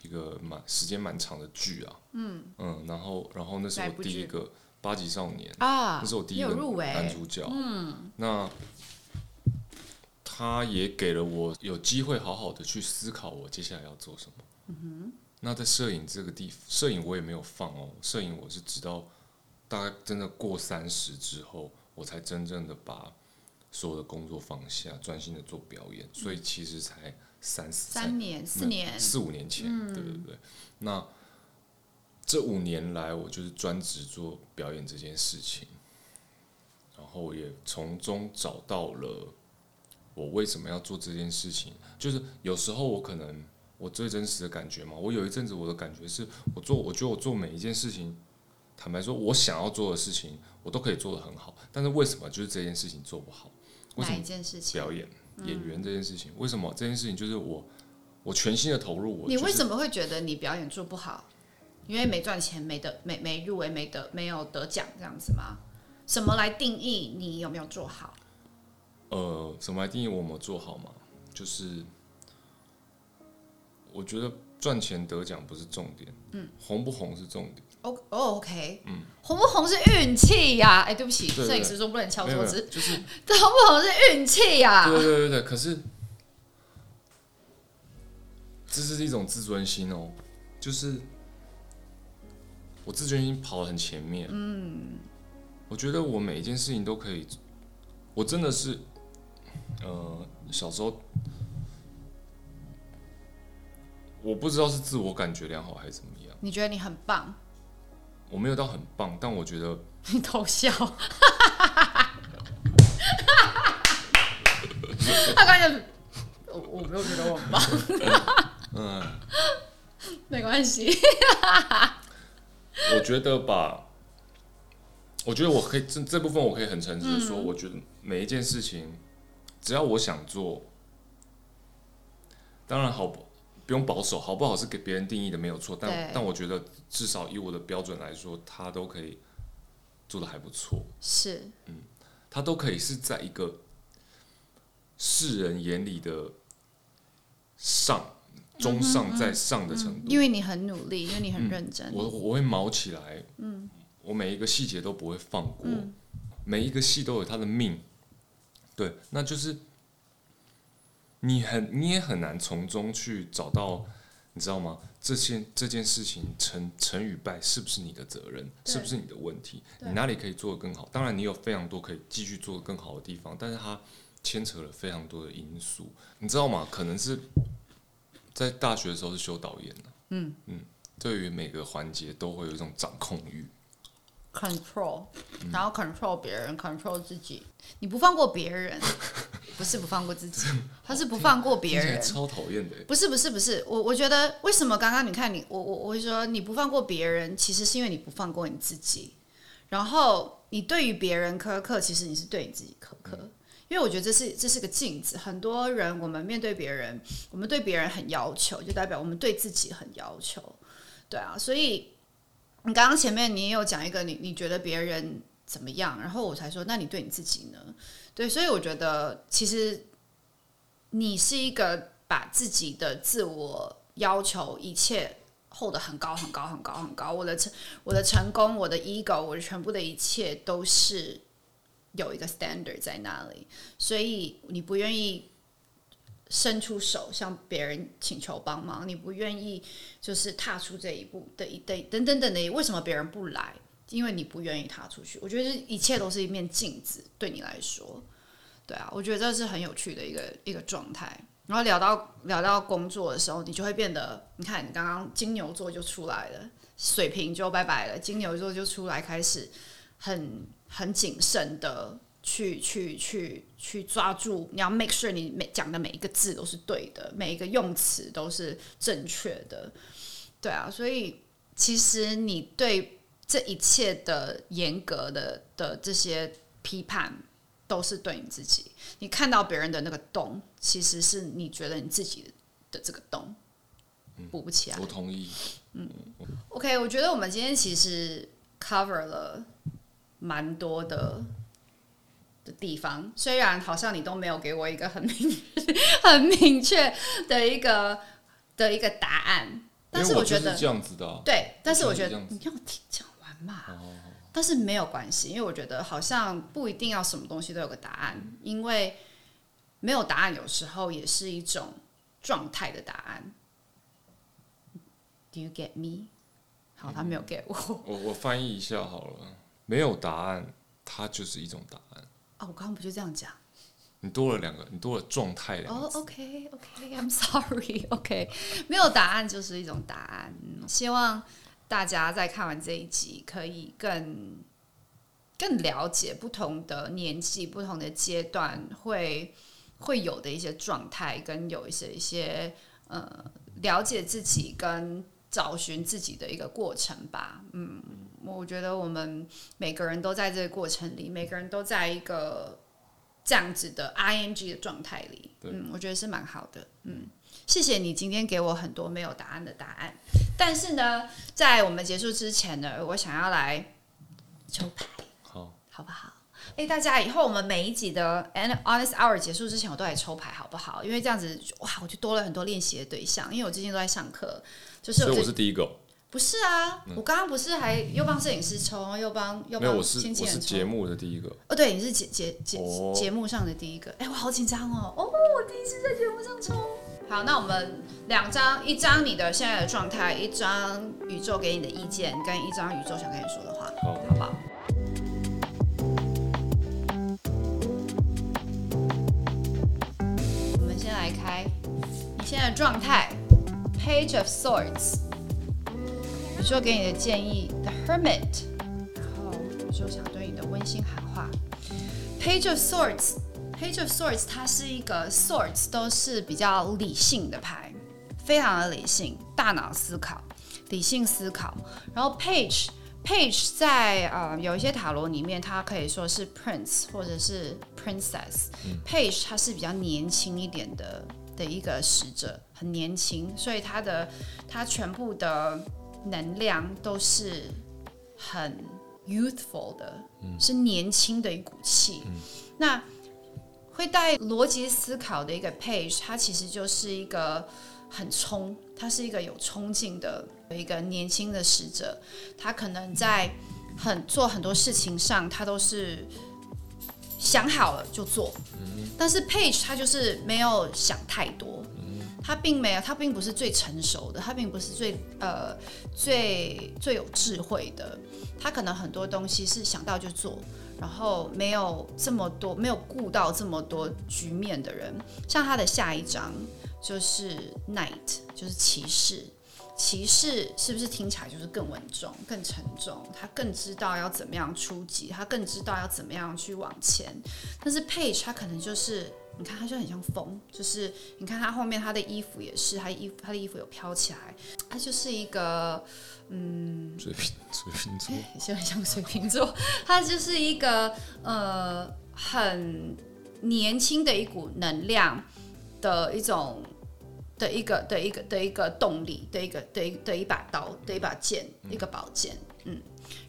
Speaker 2: 一个蛮时间蛮长的剧啊，嗯。嗯，然后然后那是我第一个八级少年，
Speaker 1: 啊，
Speaker 2: 那是我第一个男主角。嗯，那他也给了我有机会好好的去思考我接下来要做什么。嗯那在摄影这个地，摄影我也没有放哦，摄影我是直到大概真的过三十之后，我才真正的把所有的工作放下，专心的做表演。所以其实才三四
Speaker 1: 三年四年，
Speaker 2: 四五年前，对对对。那这五年来，我就是专职做表演这件事情，然后也从中找到了我为什么要做这件事情。就是有时候我可能我最真实的感觉嘛，我有一阵子我的感觉是我做，我觉得我做每一件事情，坦白说，我想要做的事情，我都可以做得很好，但是为什么就是这件事情做不好？
Speaker 1: 哪一
Speaker 2: 为什么
Speaker 1: 件事情？
Speaker 2: 表演演员这件事情？为什么这件事情就是我我全心的投入？我
Speaker 1: 你为什？
Speaker 2: 么
Speaker 1: 会觉得你表演做不好？因为没赚钱，没得没没入围，没得没有得奖这样子吗？什么来定义你有没有做好？
Speaker 2: 呃，怎么来定义我有没有做好嘛？就是我觉得赚钱得奖不是重点，嗯，红不红是重点。
Speaker 1: 哦哦，OK，嗯，红不红是运气呀。哎，对不起，摄影师说不能敲桌子，
Speaker 2: 就是
Speaker 1: 这 红不红是运气呀。
Speaker 2: 对对对对，可是这是一种自尊心哦，就是我自尊心跑得很前面。嗯，我觉得我每一件事情都可以，我真的是，呃，小时候我不知道是自我感觉良好还是怎么样，
Speaker 1: 你觉得你很棒？
Speaker 2: 我没有到很棒，但我觉得
Speaker 1: 你偷笑。他刚才我我没有觉得我很棒，
Speaker 2: 嗯，
Speaker 1: 没关系。
Speaker 2: 我觉得吧，我觉得我可以这这部分我可以很诚实的说，我觉得每一件事情，只要我想做，当然好不不用保守，好不好是给别人定义的没有错，但但我觉得至少以我的标准来说，他都可以做的还不错，
Speaker 1: 是，嗯
Speaker 2: 他都可以是在一个世人眼里的上中上在上的程度，
Speaker 1: 因为你很努力，因为你很认真。
Speaker 2: 我我会毛起来，嗯，我每一个细节都不会放过，每一个戏都有它的命，对，那就是你很你也很难从中去找到，你知道吗？这件这件事情成成与败是不是你的责任？是不是你的问题？你哪里可以做得更好？当然，你有非常多可以继续做的更好的地方，但是它牵扯了非常多的因素，你知道吗？可能是在大学的时候是修导演的，
Speaker 1: 嗯
Speaker 2: 嗯，对于每个环节都会有一种掌控欲，
Speaker 1: control，
Speaker 2: 嗯
Speaker 1: 然后 control 别人，control 自己。你不放过别人，不是不放过自己，他是不放过别人。
Speaker 2: 超讨厌的欸。
Speaker 1: 不是不是不是，我我觉得为什么刚刚你看你我我我会说你不放过别人，其实是因为你不放过你自己，然后你对于别人苛刻，其实你是对你自己苛刻。因为我觉得这是这是个镜子，很多人我们面对别人，我们对别人很要求，就代表我们对自己很要求，对啊，所以你刚刚前面你也有讲一个你你觉得别人怎么样，然后我才说那你对你自己呢？对，所以我觉得其实你是一个把自己的自我要求一切 hold 得很高很高很高很高，我的成我的成功，我的 ego，我的全部的一切都是有一个 standard 在那里，所以你不愿意伸出手向别人请求帮忙，你不愿意就是踏出这一步的一的等等等的，为什么别人不来？因为你不愿意踏出去。我觉得一切都是一面镜子，对你来说，对啊，我觉得这是很有趣的一个一个状态。然后聊到聊到工作的时候，你就会变得，你看你刚刚金牛座就出来了，水瓶就拜拜了，金牛座就出来开始很很谨慎的去去去去抓住，你要 make sure 你每讲的每一个字都是对的，每一个用词都是正确的，对啊，所以其实你对这一切的严格的的这些批判，都是对你自己。你看到别人的那个洞，其实是你觉得你自己的这个洞补不起来
Speaker 2: 我。同意，嗯
Speaker 1: OK，我觉得我们今天其实 cover 了蛮多的的地方，虽然好像你都没有给我一个很明很明确的一个的一个答案，但
Speaker 2: 是我
Speaker 1: 觉得
Speaker 2: 就是这样子的啊、
Speaker 1: 对，但是我觉得你让我听讲完嘛。但是没有关系，因为我觉得好像不一定要什么东西都有个答案，因为没有答案有时候也是一种状态的答案。Do you get me？好，他没有 get 我。
Speaker 2: 我我翻译一下好了，没有答案，它就是一种答案。
Speaker 1: 哦，我刚刚不就这样讲？
Speaker 2: 你多了两个，你多了状态两
Speaker 1: 哦。，OK，OK，I'm sorry，OK，没有答案就是一种答案。嗯希望大家在看完这一集，可以更更了解不同的年纪、不同的阶段会会有的一些状态，跟有一些一些呃了解自己跟找寻自己的一个过程吧。嗯，我觉得我们每个人都在这个过程里，每个人都在一个这样子的 ing 的状态里。嗯，我觉得是蛮好的。嗯，谢谢你今天给我很多没有答案的答案。但是呢，在我们结束之前呢，我想要来抽牌，
Speaker 2: 好，
Speaker 1: 好不好？哎，大家以后我们每一集的 and honest hour 结束之前，我都来抽牌，好不好？因为这样子哇，我就多了很多练习的对象。因为我最近都在上课，就是
Speaker 2: 所以我
Speaker 1: 最
Speaker 2: 是第一个哦，
Speaker 1: 不是啊？我刚刚不是还又帮摄影师抽，又帮又
Speaker 2: 没有，
Speaker 1: 帮
Speaker 2: 我是我是
Speaker 1: 经纪人抽
Speaker 2: 节目的第一个，
Speaker 1: 哦，对，你是节节节
Speaker 2: 哦
Speaker 1: 节目上的第一个，哎，我好紧张哦！哦，我第一次在节目上抽。好，那我们两张，一张你的现在的状态，一张宇宙给你的意见，跟一张宇宙想跟你说的话，
Speaker 2: 好
Speaker 1: 好不好？我们先来开你现在的状态，Page of Swords，宇宙给你的建议，The Hermit，然后宇宙想对你的温馨喊话，Page of Swords，Page of Swords，它是一个 Swords 都是比较理性的牌，非常的理性，大脑思考，理性思考，然后 Page。Page 在呃有一些塔罗里面，它可以说是 Prince 或者是 Princess。Page 它是比较年轻一点的的一个使者，很年轻，所以它的它全部的能量都是很 youthful 的，是年轻的一股气。那会带逻辑思考的一个 Page，它其实就是一个很冲，它是一个有冲劲的一个年轻的使者。他可能在很做很多事情上，他都是想好了就做。但是 Page 他就是没有想太多，他并没有，他并不是最成熟的，他并不是最呃最最有智慧的，他可能很多东西是想到就做。然后没有这么多，没有顾到这么多局面的人，像他的下一章就是 Knight，就是骑士。骑士是不是听起来就是更稳重、更沉重？他更知道要怎么样出击，他更知道要怎么样去往前。但是 Page 他可能就是，你看他就很像风，就是你看他后面他的衣服也是，他衣服他的衣服有飘起来，他就是一个嗯
Speaker 2: 水瓶水瓶座，
Speaker 1: 也是很像水瓶座，他就是一个呃很年轻的一股能量的一种的一个的一个的一个动力的一个的一的一把刀的一把剑一个宝剑，嗯，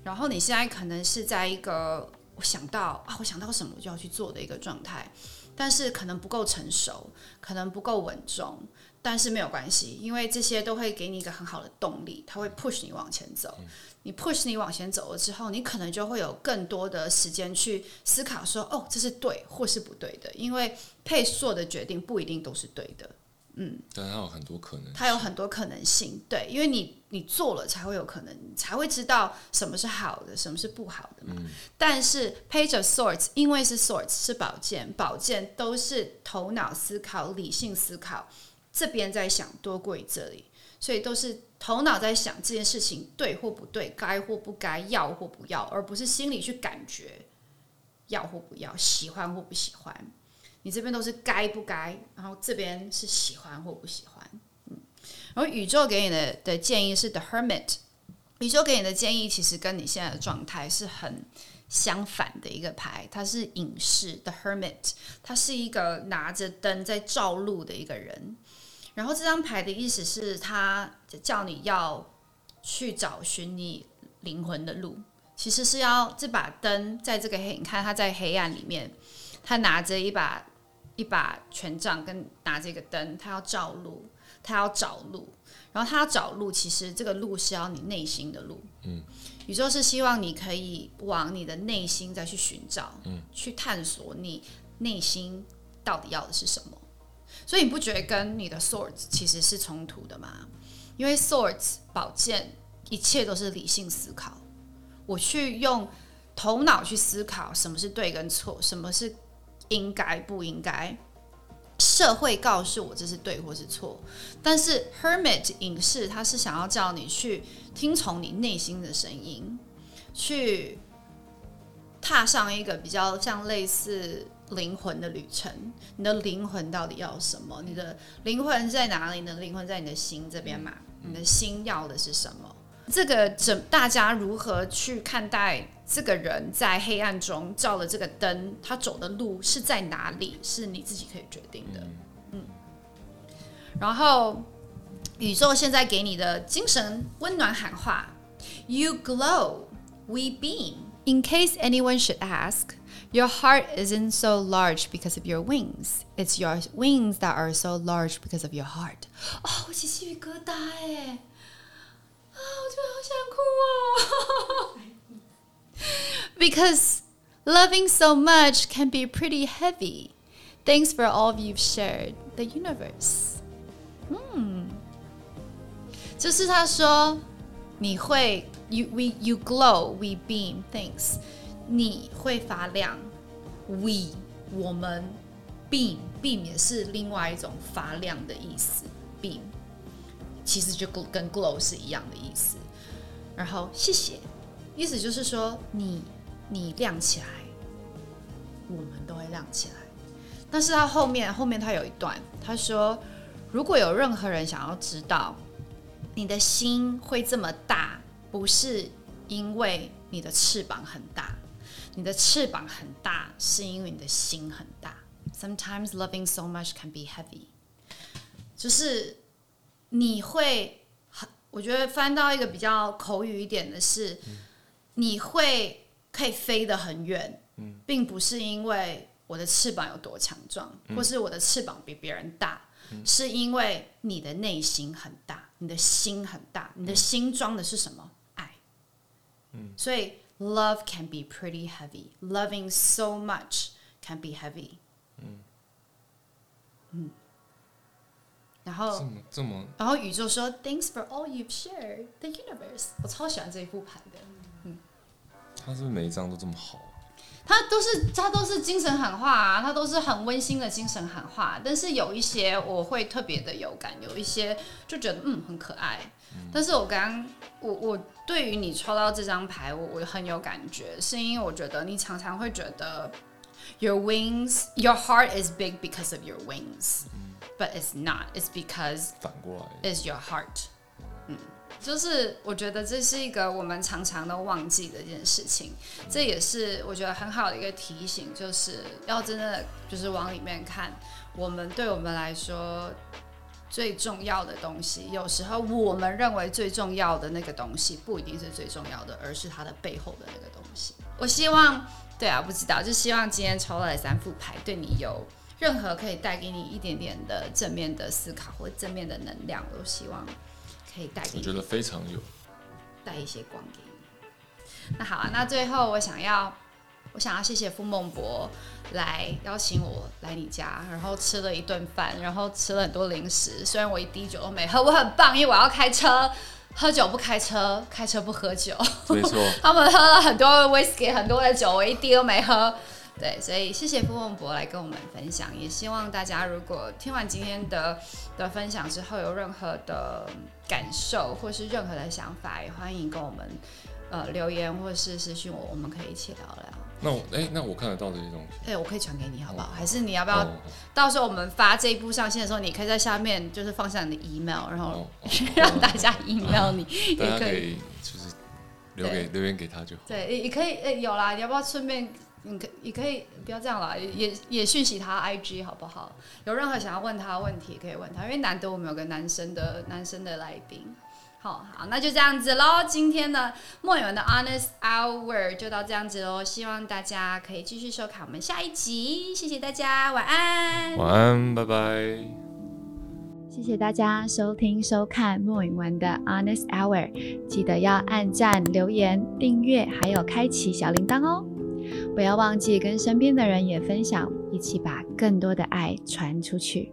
Speaker 1: 然后你现在可能是在一个我想到啊，我想到什么我就要去做的一个状态，但是可能不够成熟，可能不够稳重。但是没有关系，因为这些都会给你一个很好的动力，它会 push 你往前走。你 push 你往前走了之后，你可能就会有更多的时间去思考说，哦，这是对或是不对的。因为配做的决定不一定都是对的，
Speaker 2: 但它有很多可能，
Speaker 1: 它有很多可能性。对，因为你你做了才会有可能，你才会知道什么是好的，什么是不好的嘛。但是 Page of Swords 因为是 Swords 是宝剑，宝剑都是头脑思考、理性思考。这边在想多过于这里，所以都是头脑在想这件事情对或不对，该或不该，要或不要，而不是心里去感觉要或不要，喜欢或不喜欢。你这边都是该不该，然后这边是喜欢或不喜欢。嗯，然后宇宙给你的的建议是 The Hermit，宇宙给你的建议其实跟你现在的状态是很相反的一个牌，它是隐士 The Hermit，他是一个拿着灯在照路的一个人。然后这张牌的意思是，他叫你要去找寻你灵魂的路，其实是要这把灯在这个黑，你看他在黑暗里面，他拿着一把一把权杖跟拿着一个灯，他要照路，他要找路，然后他要找路，其实这个路是要你内心的路，嗯，宇宙是希望你可以往你的内心再去寻找，嗯，去探索你内心到底要的是什么。所以你不觉得跟你的 swords 其实是冲突的吗？因为 swords 宝剑一切都是理性思考，我去用头脑去思考什么是对跟错，什么是应该不应该。社会告诉我这是对或是错，但是 hermit 影视他是想要叫你去听从你内心的声音，去踏上一个比较像类似灵魂的旅程。你的灵魂到底要什么？你的灵魂在哪里？你的灵魂在你的心这边嘛？你的心要的是什么？这个整大家如何去看待这个人在黑暗中照了这个灯，他走的路是在哪里，是你自己可以决定的。嗯，然后宇宙现在给你的精神温暖喊话：You glow, we beam. In case anyone should ask. Your heart isn't so large because of your wings. It's your wings that are so large because of your heart. 哦，我起鸡皮疙瘩哎！啊，我真的好想哭哦。because loving so much can be pretty heavy. Thanks for all you've shared the universe. 嗯，就是他说你会 you we you glow we beam thanks 你会发亮，we 我们 beam beam 也是另外一种发亮的意思，beam 其实就跟 glow 是一样的意思。然后谢谢，意思就是说你你亮起来，我们都会亮起来。但是他后面后面他有一段，他说如果有任何人想要知道你的心会这么大，不是因为你的翅膀很大。你的翅膀很大，是因为你的心很大。Sometimes loving so much can be heavy，就是你会很，我觉得翻到一个比较口语一点的是，你会可以飞得很远，并不是因为我的翅膀有多强壮，或是我的翅膀比别人大，是因为你的内心很大，你的心很大，你的心装的是什么？爱。所以。love can be pretty heavy. Loving so much can be heavy. 嗯嗯，然后
Speaker 2: 这么这么，
Speaker 1: 然后宇宙说，Thanks for all you've shared the universe。我超喜欢这一副牌的。嗯，
Speaker 2: 他是不是每一张都这么好？
Speaker 1: 他都是他都是精神喊话啊，他都是很温馨的精神喊话。但是有一些我会特别的有感，有一些就觉得嗯很可爱。但是我刚刚我我对于你抽到这张牌，我我很有感觉，是因为我觉得你常常会觉得 your wings your heart is big because of your wings, but it's not. It's because
Speaker 2: 反过来
Speaker 1: is your heart. 嗯，就是我觉得这是一个我们常常都忘记的一件事情，这也是我觉得很好的一个提醒，就是要真的就是往里面看，我们对我们来说。最重要的东西，有时候我们认为最重要的那个东西，不一定是最重要的，而是它的背后的那个东西。我希望，对啊，不知道，就希望今天抽到的三副牌，对你有任何可以带给你一点点的正面的思考或正面的能量，我都希望可以带给你。
Speaker 2: 我觉得非常有，
Speaker 1: 带一些光给你。那好啊，那最后我想要。我想要谢谢傅孟博来邀请我来你家，然后吃了一顿饭，然后吃了很多零食。虽然我一滴酒都没喝，我很棒，因为我要开车，喝酒不开车，开车不喝酒。
Speaker 2: 没错，
Speaker 1: 他们喝了很多 whisky，很多的酒，我一滴都没喝。对，所以谢谢傅孟博来跟我们分享，也希望大家如果听完今天的的分享之后有任何的感受或是任何的想法，也欢迎跟我们呃留言或是私信我，我们可以一起聊聊。
Speaker 2: 那我哎，那我看得到这些东西。
Speaker 1: 哎，我可以传给你，好不好？还是你要不要？到时候我们发这一部上线的时候，你可以在下面就是放下你的 email，然后 让大家 email 你，
Speaker 2: 也可以就是留给留言给他就好。
Speaker 1: 对，也可以。哎，有啦，你要不要顺便？你可你可以不要这样啦，也也讯息他 IG 好不好？有任何想要问他的问题，可以问他，因为难得我们有个男生的男生的来宾。好好，那就这样子喽。今天的莫言的 Honest Hour 就到这样子喽。希望大家可以继续收看我们下一集。谢谢大家，晚安。
Speaker 2: 晚安，拜拜。
Speaker 3: 谢谢大家收听收看莫允文的 Honest Hour，记得要按赞、留言、订阅，还有开启小铃铛哦。不要忘记跟身边的人也分享，一起把更多的爱传出去。